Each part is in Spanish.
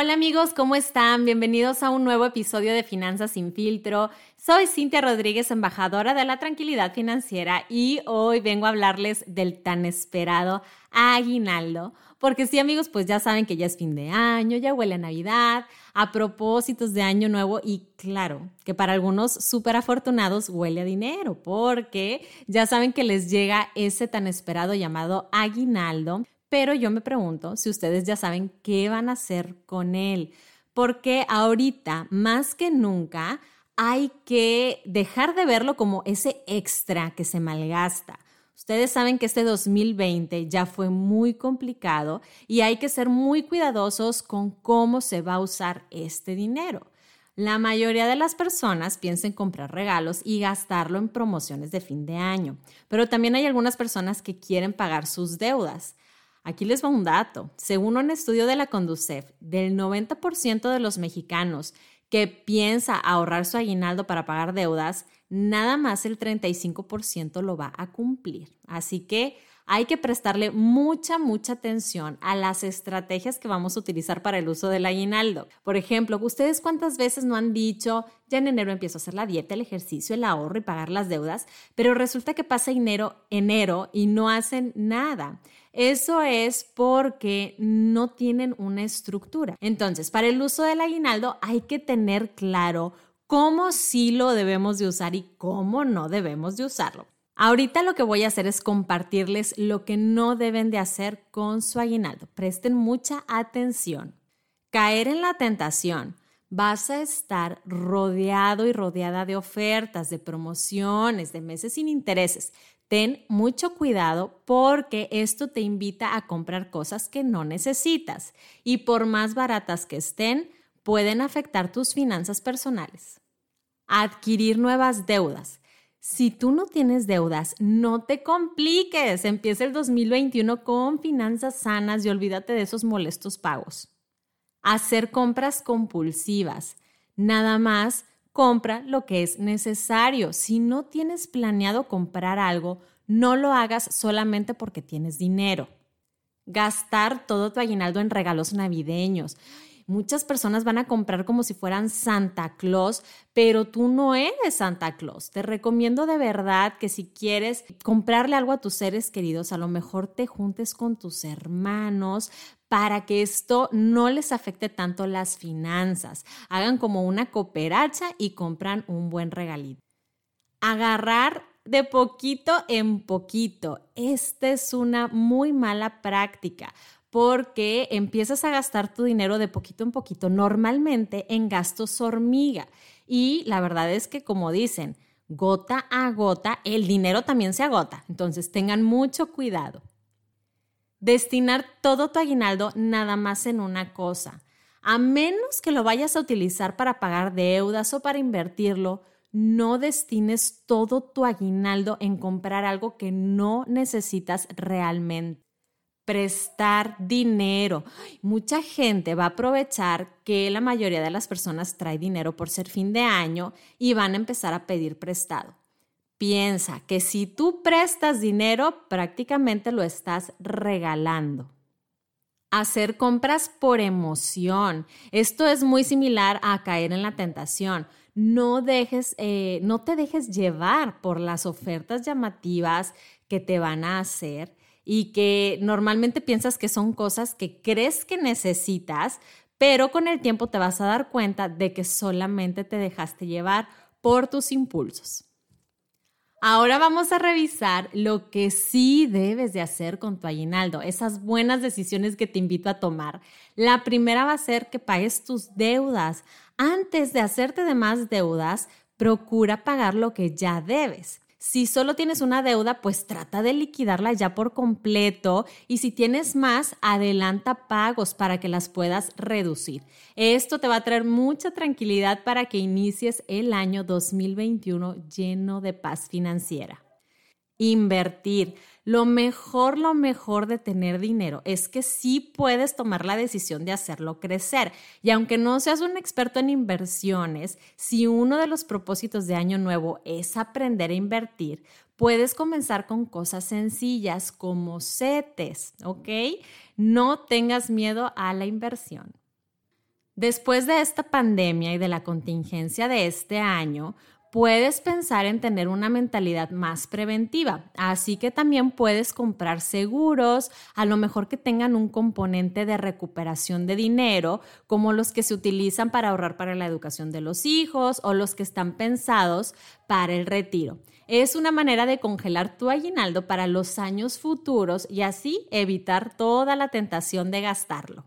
Hola amigos, ¿cómo están? Bienvenidos a un nuevo episodio de Finanzas sin filtro. Soy Cintia Rodríguez, embajadora de la tranquilidad financiera y hoy vengo a hablarles del tan esperado aguinaldo. Porque sí amigos, pues ya saben que ya es fin de año, ya huele a Navidad, a propósitos de año nuevo y claro, que para algunos súper afortunados huele a dinero porque ya saben que les llega ese tan esperado llamado aguinaldo pero yo me pregunto si ustedes ya saben qué van a hacer con él, porque ahorita, más que nunca, hay que dejar de verlo como ese extra que se malgasta. Ustedes saben que este 2020 ya fue muy complicado y hay que ser muy cuidadosos con cómo se va a usar este dinero. La mayoría de las personas piensan comprar regalos y gastarlo en promociones de fin de año, pero también hay algunas personas que quieren pagar sus deudas. Aquí les va un dato. Según un estudio de la Conducef, del 90% de los mexicanos que piensa ahorrar su aguinaldo para pagar deudas, nada más el 35% lo va a cumplir. Así que hay que prestarle mucha, mucha atención a las estrategias que vamos a utilizar para el uso del aguinaldo. Por ejemplo, ¿ustedes cuántas veces no han dicho, ya en enero empiezo a hacer la dieta, el ejercicio, el ahorro y pagar las deudas, pero resulta que pasa enero, enero y no hacen nada? Eso es porque no tienen una estructura. Entonces, para el uso del aguinaldo hay que tener claro cómo sí lo debemos de usar y cómo no debemos de usarlo. Ahorita lo que voy a hacer es compartirles lo que no deben de hacer con su aguinaldo. Presten mucha atención. Caer en la tentación. Vas a estar rodeado y rodeada de ofertas, de promociones, de meses sin intereses. Ten mucho cuidado porque esto te invita a comprar cosas que no necesitas y por más baratas que estén, pueden afectar tus finanzas personales. Adquirir nuevas deudas. Si tú no tienes deudas, no te compliques. Empieza el 2021 con finanzas sanas y olvídate de esos molestos pagos. Hacer compras compulsivas. Nada más compra lo que es necesario. Si no tienes planeado comprar algo, no lo hagas solamente porque tienes dinero. Gastar todo tu aguinaldo en regalos navideños. Muchas personas van a comprar como si fueran Santa Claus, pero tú no eres Santa Claus. Te recomiendo de verdad que si quieres comprarle algo a tus seres queridos, a lo mejor te juntes con tus hermanos para que esto no les afecte tanto las finanzas. Hagan como una cooperacha y compran un buen regalito. Agarrar de poquito en poquito. Esta es una muy mala práctica porque empiezas a gastar tu dinero de poquito en poquito, normalmente en gastos hormiga. Y la verdad es que, como dicen, gota a gota, el dinero también se agota. Entonces, tengan mucho cuidado. Destinar todo tu aguinaldo nada más en una cosa. A menos que lo vayas a utilizar para pagar deudas o para invertirlo, no destines todo tu aguinaldo en comprar algo que no necesitas realmente prestar dinero. Mucha gente va a aprovechar que la mayoría de las personas trae dinero por ser fin de año y van a empezar a pedir prestado. Piensa que si tú prestas dinero, prácticamente lo estás regalando. Hacer compras por emoción. Esto es muy similar a caer en la tentación. No, dejes, eh, no te dejes llevar por las ofertas llamativas que te van a hacer y que normalmente piensas que son cosas que crees que necesitas, pero con el tiempo te vas a dar cuenta de que solamente te dejaste llevar por tus impulsos. Ahora vamos a revisar lo que sí debes de hacer con tu aguinaldo, esas buenas decisiones que te invito a tomar. La primera va a ser que pagues tus deudas. Antes de hacerte de más deudas, procura pagar lo que ya debes. Si solo tienes una deuda, pues trata de liquidarla ya por completo y si tienes más, adelanta pagos para que las puedas reducir. Esto te va a traer mucha tranquilidad para que inicies el año 2021 lleno de paz financiera. Invertir. Lo mejor, lo mejor de tener dinero es que sí puedes tomar la decisión de hacerlo crecer. Y aunque no seas un experto en inversiones, si uno de los propósitos de año nuevo es aprender a invertir, puedes comenzar con cosas sencillas como CETES, ¿ok? No tengas miedo a la inversión. Después de esta pandemia y de la contingencia de este año, puedes pensar en tener una mentalidad más preventiva. Así que también puedes comprar seguros, a lo mejor que tengan un componente de recuperación de dinero, como los que se utilizan para ahorrar para la educación de los hijos o los que están pensados para el retiro. Es una manera de congelar tu aguinaldo para los años futuros y así evitar toda la tentación de gastarlo.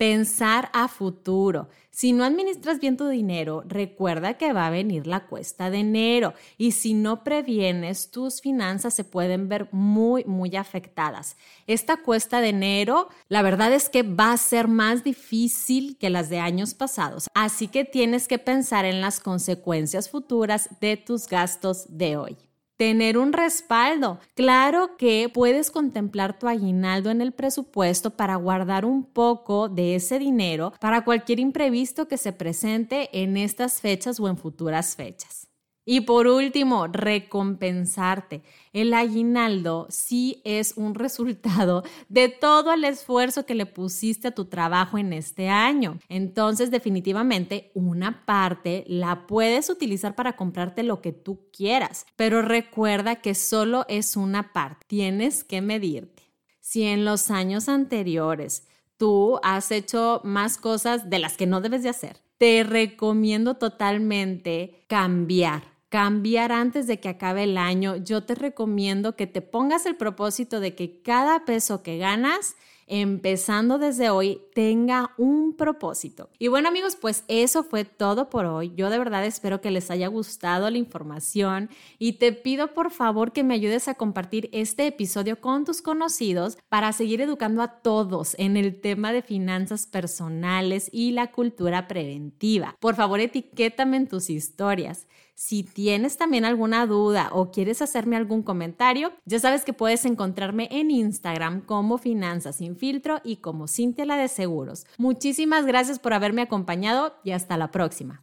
Pensar a futuro. Si no administras bien tu dinero, recuerda que va a venir la cuesta de enero y si no previenes, tus finanzas se pueden ver muy, muy afectadas. Esta cuesta de enero, la verdad es que va a ser más difícil que las de años pasados, así que tienes que pensar en las consecuencias futuras de tus gastos de hoy tener un respaldo. Claro que puedes contemplar tu aguinaldo en el presupuesto para guardar un poco de ese dinero para cualquier imprevisto que se presente en estas fechas o en futuras fechas. Y por último, recompensarte. El aguinaldo sí es un resultado de todo el esfuerzo que le pusiste a tu trabajo en este año. Entonces, definitivamente, una parte la puedes utilizar para comprarte lo que tú quieras. Pero recuerda que solo es una parte. Tienes que medirte. Si en los años anteriores tú has hecho más cosas de las que no debes de hacer, te recomiendo totalmente cambiar cambiar antes de que acabe el año, yo te recomiendo que te pongas el propósito de que cada peso que ganas empezando desde hoy, tenga un propósito. Y bueno amigos, pues eso fue todo por hoy. Yo de verdad espero que les haya gustado la información y te pido por favor que me ayudes a compartir este episodio con tus conocidos para seguir educando a todos en el tema de finanzas personales y la cultura preventiva. Por favor, etiquétame en tus historias. Si tienes también alguna duda o quieres hacerme algún comentario, ya sabes que puedes encontrarme en Instagram como Finanzas Sin Filtro y como Cintia la de Seguros. Muchísimas gracias por haberme acompañado y hasta la próxima.